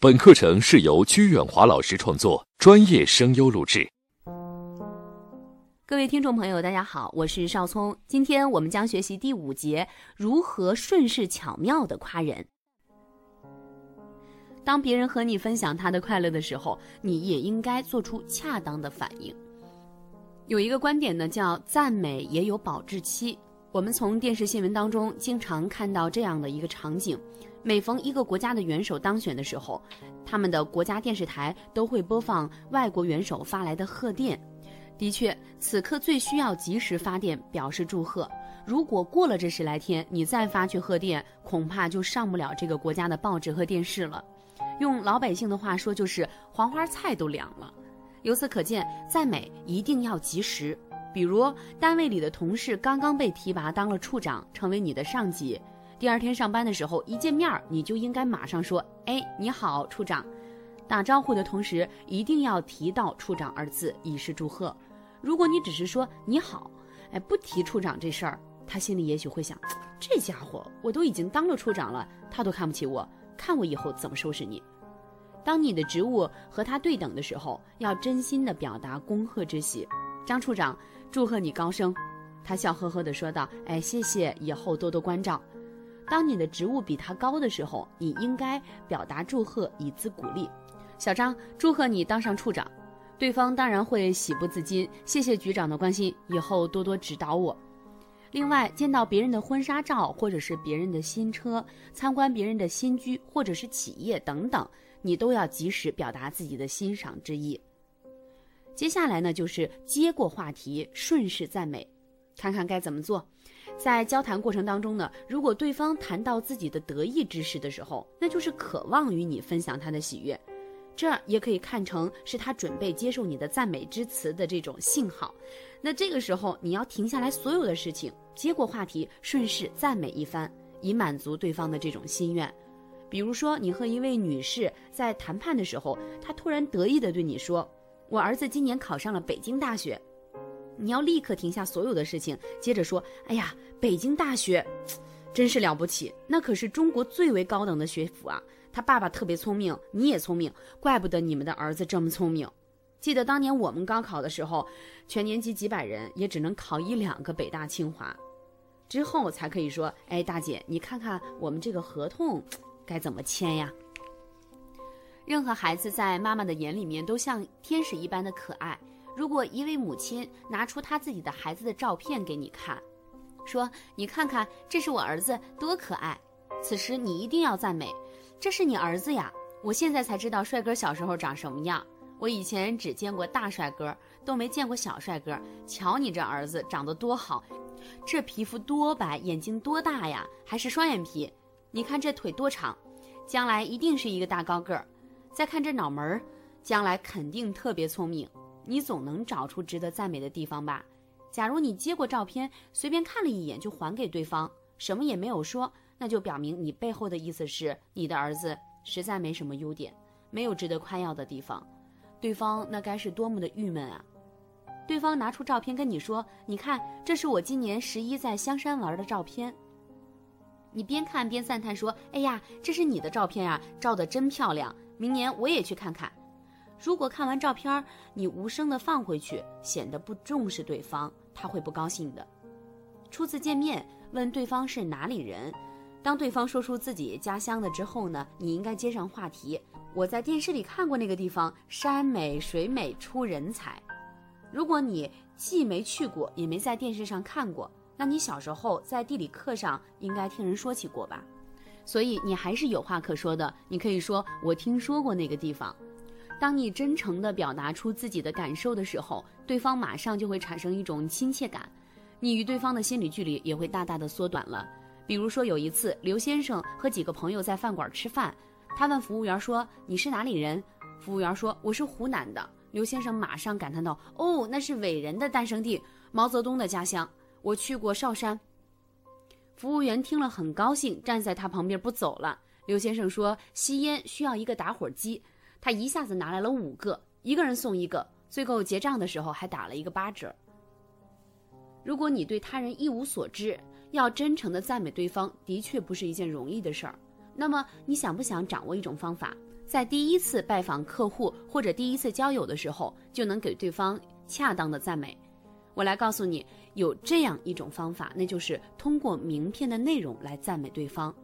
本课程是由鞠远华老师创作，专业声优录制。各位听众朋友，大家好，我是邵聪。今天我们将学习第五节：如何顺势巧妙的夸人。当别人和你分享他的快乐的时候，你也应该做出恰当的反应。有一个观点呢，叫赞美也有保质期。我们从电视新闻当中经常看到这样的一个场景。每逢一个国家的元首当选的时候，他们的国家电视台都会播放外国元首发来的贺电。的确，此刻最需要及时发电表示祝贺。如果过了这十来天，你再发去贺电，恐怕就上不了这个国家的报纸和电视了。用老百姓的话说，就是黄花菜都凉了。由此可见，赞美一定要及时。比如，单位里的同事刚刚被提拔当了处长，成为你的上级。第二天上班的时候，一见面你就应该马上说：“哎，你好，处长。”打招呼的同时，一定要提到“处长”二字，以示祝贺。如果你只是说“你好”，哎，不提处长这事儿，他心里也许会想：这家伙，我都已经当了处长了，他都看不起我，看我以后怎么收拾你。当你的职务和他对等的时候，要真心的表达恭贺之喜。张处长，祝贺你高升。他笑呵呵的说道：“哎，谢谢，以后多多关照。”当你的职务比他高的时候，你应该表达祝贺以资鼓励。小张，祝贺你当上处长，对方当然会喜不自禁。谢谢局长的关心，以后多多指导我。另外，见到别人的婚纱照，或者是别人的新车，参观别人的新居，或者是企业等等，你都要及时表达自己的欣赏之意。接下来呢，就是接过话题，顺势赞美，看看该怎么做。在交谈过程当中呢，如果对方谈到自己的得意之事的时候，那就是渴望与你分享他的喜悦，这也可以看成是他准备接受你的赞美之词的这种信号。那这个时候你要停下来所有的事情，接过话题，顺势赞美一番，以满足对方的这种心愿。比如说，你和一位女士在谈判的时候，她突然得意地对你说：“我儿子今年考上了北京大学。”你要立刻停下所有的事情，接着说：“哎呀，北京大学，真是了不起，那可是中国最为高等的学府啊！他爸爸特别聪明，你也聪明，怪不得你们的儿子这么聪明。记得当年我们高考的时候，全年级几百人也只能考一两个北大清华，之后才可以说：哎，大姐，你看看我们这个合同该怎么签呀？任何孩子在妈妈的眼里面都像天使一般的可爱。”如果一位母亲拿出她自己的孩子的照片给你看，说：“你看看，这是我儿子，多可爱。”此时你一定要赞美：“这是你儿子呀！我现在才知道帅哥小时候长什么样。我以前只见过大帅哥，都没见过小帅哥。瞧你这儿子长得多好，这皮肤多白，眼睛多大呀，还是双眼皮。你看这腿多长，将来一定是一个大高个儿。再看这脑门儿，将来肯定特别聪明。”你总能找出值得赞美的地方吧？假如你接过照片，随便看了一眼就还给对方，什么也没有说，那就表明你背后的意思是你的儿子实在没什么优点，没有值得夸耀的地方。对方那该是多么的郁闷啊！对方拿出照片跟你说：“你看，这是我今年十一在香山玩的照片。”你边看边赞叹说：“哎呀，这是你的照片啊，照的真漂亮！明年我也去看看。”如果看完照片，你无声的放回去，显得不重视对方，他会不高兴的。初次见面，问对方是哪里人，当对方说出自己家乡的之后呢，你应该接上话题。我在电视里看过那个地方，山美水美出人才。如果你既没去过，也没在电视上看过，那你小时候在地理课上应该听人说起过吧？所以你还是有话可说的。你可以说我听说过那个地方。当你真诚地表达出自己的感受的时候，对方马上就会产生一种亲切感，你与对方的心理距离也会大大的缩短了。比如说有一次，刘先生和几个朋友在饭馆吃饭，他问服务员说：“你是哪里人？”服务员说：“我是湖南的。”刘先生马上感叹道：“哦，那是伟人的诞生地，毛泽东的家乡。我去过韶山。”服务员听了很高兴，站在他旁边不走了。刘先生说：“吸烟需要一个打火机。”他一下子拿来了五个，一个人送一个，最后结账的时候还打了一个八折。如果你对他人一无所知，要真诚的赞美对方，的确不是一件容易的事儿。那么，你想不想掌握一种方法，在第一次拜访客户或者第一次交友的时候，就能给对方恰当的赞美。我来告诉你，有这样一种方法，那就是通过名片的内容来赞美对方。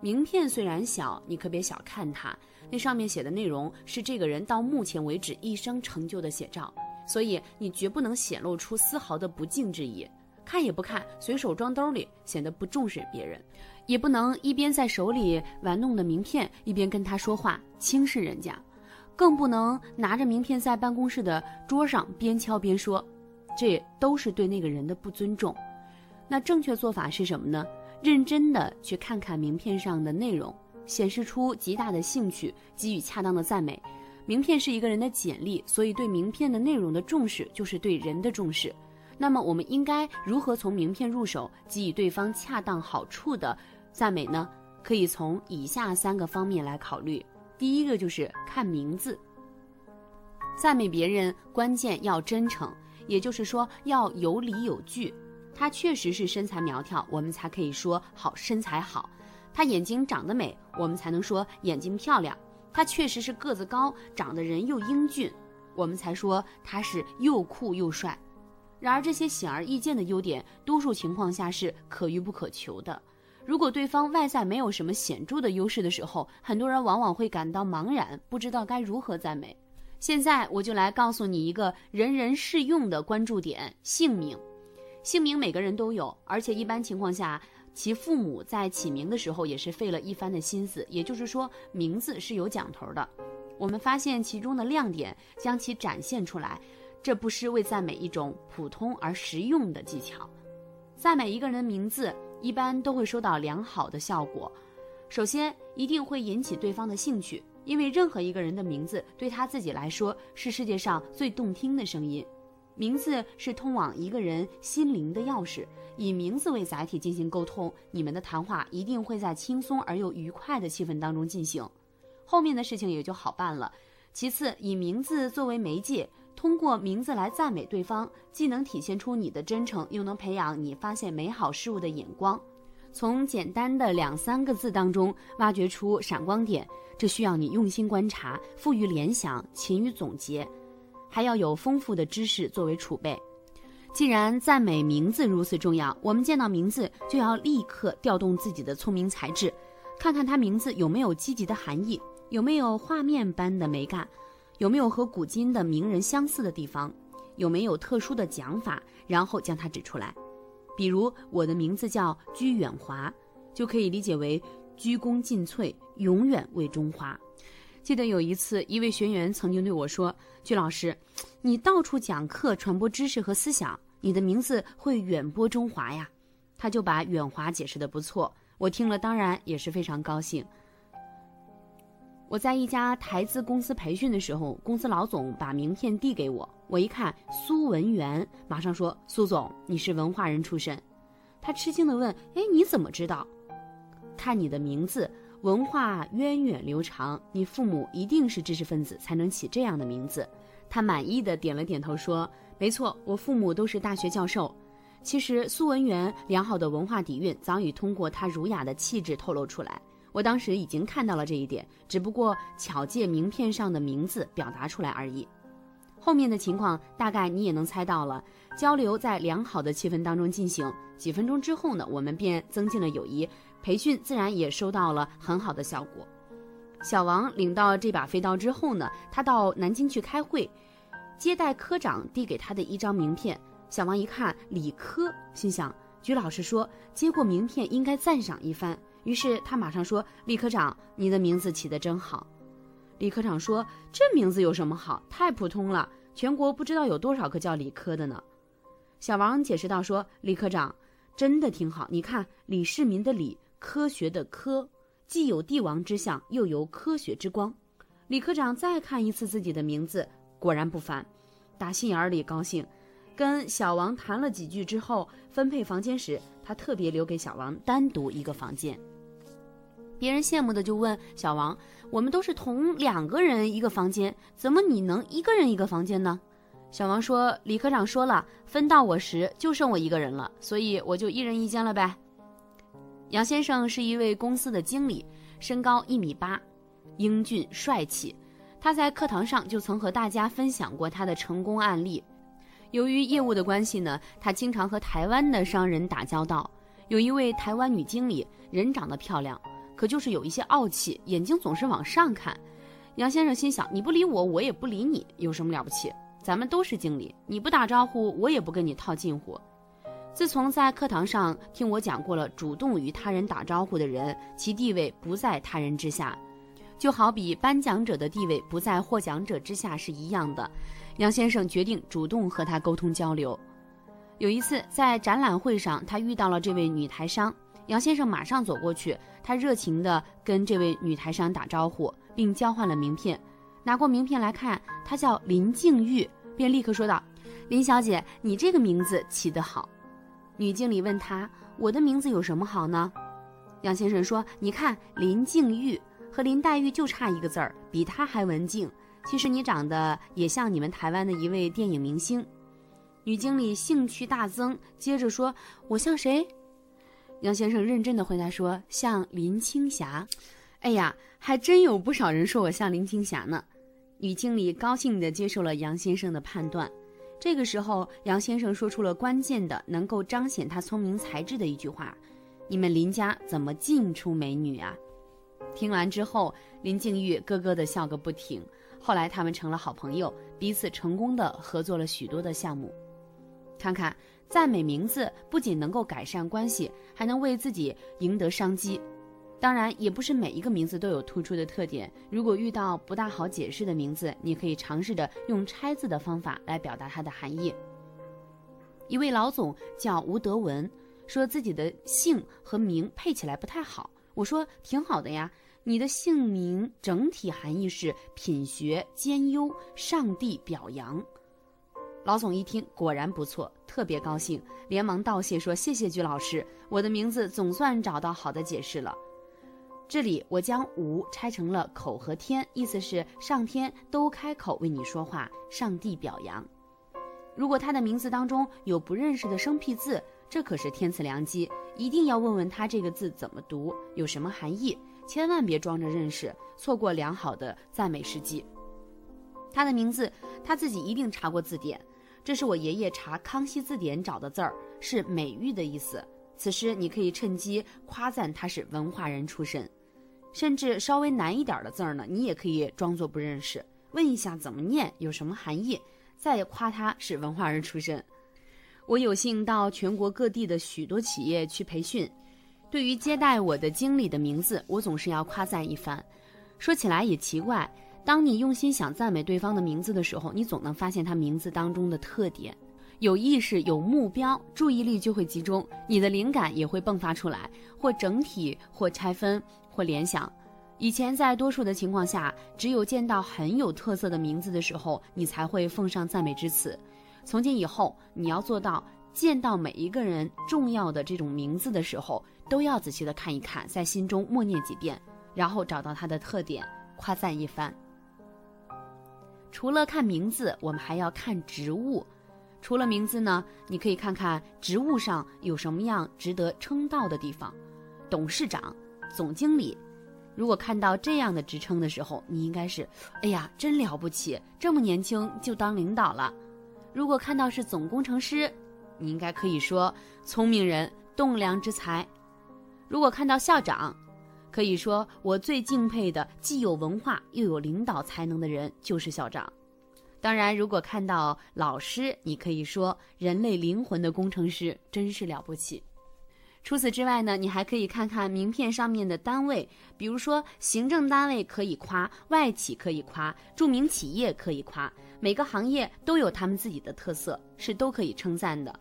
名片虽然小，你可别小看它，那上面写的内容是这个人到目前为止一生成就的写照，所以你绝不能显露出丝毫的不敬之意。看也不看，随手装兜里，显得不重视别人；也不能一边在手里玩弄的名片，一边跟他说话，轻视人家；更不能拿着名片在办公室的桌上边敲边说，这都是对那个人的不尊重。那正确做法是什么呢？认真的去看看名片上的内容，显示出极大的兴趣，给予恰当的赞美。名片是一个人的简历，所以对名片的内容的重视，就是对人的重视。那么我们应该如何从名片入手，给予对方恰当好处的赞美呢？可以从以下三个方面来考虑。第一个就是看名字，赞美别人关键要真诚，也就是说要有理有据。他确实是身材苗条，我们才可以说好身材好；他眼睛长得美，我们才能说眼睛漂亮；他确实是个子高，长得人又英俊，我们才说他是又酷又帅。然而，这些显而易见的优点，多数情况下是可遇不可求的。如果对方外在没有什么显著的优势的时候，很多人往往会感到茫然，不知道该如何赞美。现在，我就来告诉你一个人人适用的关注点：姓名。姓名每个人都有，而且一般情况下，其父母在起名的时候也是费了一番的心思。也就是说，名字是有讲头的。我们发现其中的亮点，将其展现出来。这不失为赞美一种普通而实用的技巧。赞美一个人的名字，一般都会收到良好的效果。首先，一定会引起对方的兴趣，因为任何一个人的名字对他自己来说是世界上最动听的声音。名字是通往一个人心灵的钥匙，以名字为载体进行沟通，你们的谈话一定会在轻松而又愉快的气氛当中进行，后面的事情也就好办了。其次，以名字作为媒介，通过名字来赞美对方，既能体现出你的真诚，又能培养你发现美好事物的眼光。从简单的两三个字当中挖掘出闪光点，这需要你用心观察，富于联想，勤于总结。还要有丰富的知识作为储备。既然赞美名字如此重要，我们见到名字就要立刻调动自己的聪明才智，看看他名字有没有积极的含义，有没有画面般的美感，有没有和古今的名人相似的地方，有没有特殊的讲法，然后将它指出来。比如我的名字叫居远华，就可以理解为鞠躬尽瘁，永远为中华。记得有一次，一位学员曾经对我说：“鞠老师，你到处讲课，传播知识和思想，你的名字会远播中华呀。”他就把远华解释的不错，我听了当然也是非常高兴。我在一家台资公司培训的时候，公司老总把名片递给我，我一看苏文元，马上说：“苏总，你是文化人出身。”他吃惊的问：“哎，你怎么知道？看你的名字。”文化源远流长，你父母一定是知识分子，才能起这样的名字。他满意的点了点头，说：“没错，我父母都是大学教授。”其实苏文元良好的文化底蕴早已通过他儒雅的气质透露出来。我当时已经看到了这一点，只不过巧借名片上的名字表达出来而已。后面的情况大概你也能猜到了。交流在良好的气氛当中进行，几分钟之后呢，我们便增进了友谊。培训自然也收到了很好的效果。小王领到这把飞刀之后呢，他到南京去开会，接待科长递给他的一张名片。小王一看李科，心想：鞠老师说接过名片应该赞赏一番。于是他马上说：“李科长，你的名字起得真好。”李科长说：“这名字有什么好？太普通了，全国不知道有多少个叫李科的呢。”小王解释道：“说李科长真的挺好，你看李世民的李。”科学的科，既有帝王之相，又有科学之光。李科长再看一次自己的名字，果然不凡，打心眼里高兴。跟小王谈了几句之后，分配房间时，他特别留给小王单独一个房间。别人羡慕的就问小王：“我们都是同两个人一个房间，怎么你能一个人一个房间呢？”小王说：“李科长说了，分到我时就剩我一个人了，所以我就一人一间了呗。”杨先生是一位公司的经理，身高一米八。英俊帅气。他在课堂上就曾和大家分享过他的成功案例。由于业务的关系呢，他经常和台湾的商人打交道。有一位台湾女经理，人长得漂亮，可就是有一些傲气，眼睛总是往上看。杨先生心想：你不理我，我也不理你，有什么了不起？咱们都是经理，你不打招呼，我也不跟你套近乎。自从在课堂上听我讲过了，主动与他人打招呼的人，其地位不在他人之下，就好比颁奖者的地位不在获奖者之下是一样的。杨先生决定主动和他沟通交流。有一次在展览会上，他遇到了这位女台商，杨先生马上走过去，他热情地跟这位女台商打招呼，并交换了名片。拿过名片来看，她叫林静玉，便立刻说道：“林小姐，你这个名字起得好。”女经理问他：“我的名字有什么好呢？”杨先生说：“你看林静玉和林黛玉就差一个字儿，比她还文静。其实你长得也像你们台湾的一位电影明星。”女经理兴趣大增，接着说：“我像谁？”杨先生认真的回答说：“像林青霞。”哎呀，还真有不少人说我像林青霞呢。女经理高兴地接受了杨先生的判断。这个时候，杨先生说出了关键的、能够彰显他聪明才智的一句话：“你们林家怎么尽出美女啊？”听完之后，林静玉咯咯地笑个不停。后来，他们成了好朋友，彼此成功地合作了许多的项目。看看，赞美名字不仅能够改善关系，还能为自己赢得商机。当然，也不是每一个名字都有突出的特点。如果遇到不大好解释的名字，你可以尝试着用拆字的方法来表达它的含义。一位老总叫吴德文，说自己的姓和名配起来不太好。我说挺好的呀，你的姓名整体含义是品学兼优，上帝表扬。老总一听，果然不错，特别高兴，连忙道谢说：“谢谢鞠老师，我的名字总算找到好的解释了。”这里我将“无”拆成了“口”和“天”，意思是上天都开口为你说话，上帝表扬。如果他的名字当中有不认识的生僻字，这可是天赐良机，一定要问问他这个字怎么读，有什么含义，千万别装着认识，错过良好的赞美时机。他的名字他自己一定查过字典，这是我爷爷查《康熙字典》找的字儿，是美誉的意思。此时你可以趁机夸赞他是文化人出身。甚至稍微难一点的字儿呢，你也可以装作不认识，问一下怎么念，有什么含义，再夸他是文化人出身。我有幸到全国各地的许多企业去培训，对于接待我的经理的名字，我总是要夸赞一番。说起来也奇怪，当你用心想赞美对方的名字的时候，你总能发现他名字当中的特点。有意识、有目标，注意力就会集中，你的灵感也会迸发出来，或整体，或拆分。或联想，以前在多数的情况下，只有见到很有特色的名字的时候，你才会奉上赞美之词。从今以后，你要做到见到每一个人重要的这种名字的时候，都要仔细的看一看，在心中默念几遍，然后找到它的特点，夸赞一番。除了看名字，我们还要看职务。除了名字呢，你可以看看职务上有什么样值得称道的地方，董事长。总经理，如果看到这样的职称的时候，你应该是，哎呀，真了不起，这么年轻就当领导了。如果看到是总工程师，你应该可以说聪明人，栋梁之才。如果看到校长，可以说我最敬佩的既有文化又有领导才能的人就是校长。当然，如果看到老师，你可以说人类灵魂的工程师真是了不起。除此之外呢，你还可以看看名片上面的单位，比如说行政单位可以夸，外企可以夸，著名企业可以夸，每个行业都有他们自己的特色，是都可以称赞的。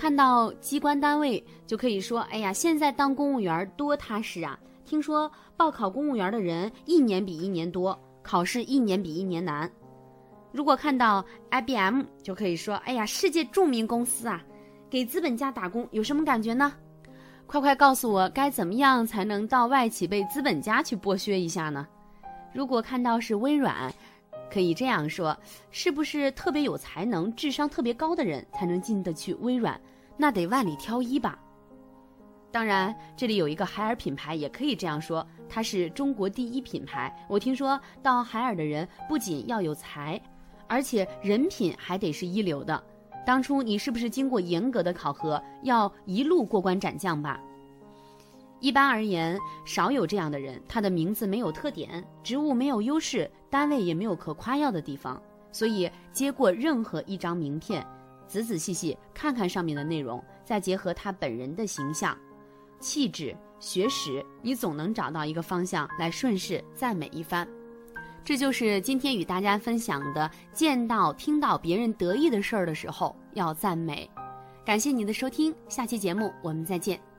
看到机关单位就可以说，哎呀，现在当公务员多踏实啊！听说报考公务员的人一年比一年多，考试一年比一年难。如果看到 IBM 就可以说，哎呀，世界著名公司啊，给资本家打工有什么感觉呢？快快告诉我，该怎么样才能到外企被资本家去剥削一下呢？如果看到是微软，可以这样说：是不是特别有才能、智商特别高的人才能进得去微软？那得万里挑一吧。当然，这里有一个海尔品牌，也可以这样说，它是中国第一品牌。我听说到海尔的人不仅要有才，而且人品还得是一流的。当初你是不是经过严格的考核，要一路过关斩将吧？一般而言，少有这样的人。他的名字没有特点，职务没有优势，单位也没有可夸耀的地方。所以，接过任何一张名片，仔仔细细看看上面的内容，再结合他本人的形象、气质、学识，你总能找到一个方向来顺势赞美一番。这就是今天与大家分享的：见到、听到别人得意的事儿的时候，要赞美。感谢你的收听，下期节目我们再见。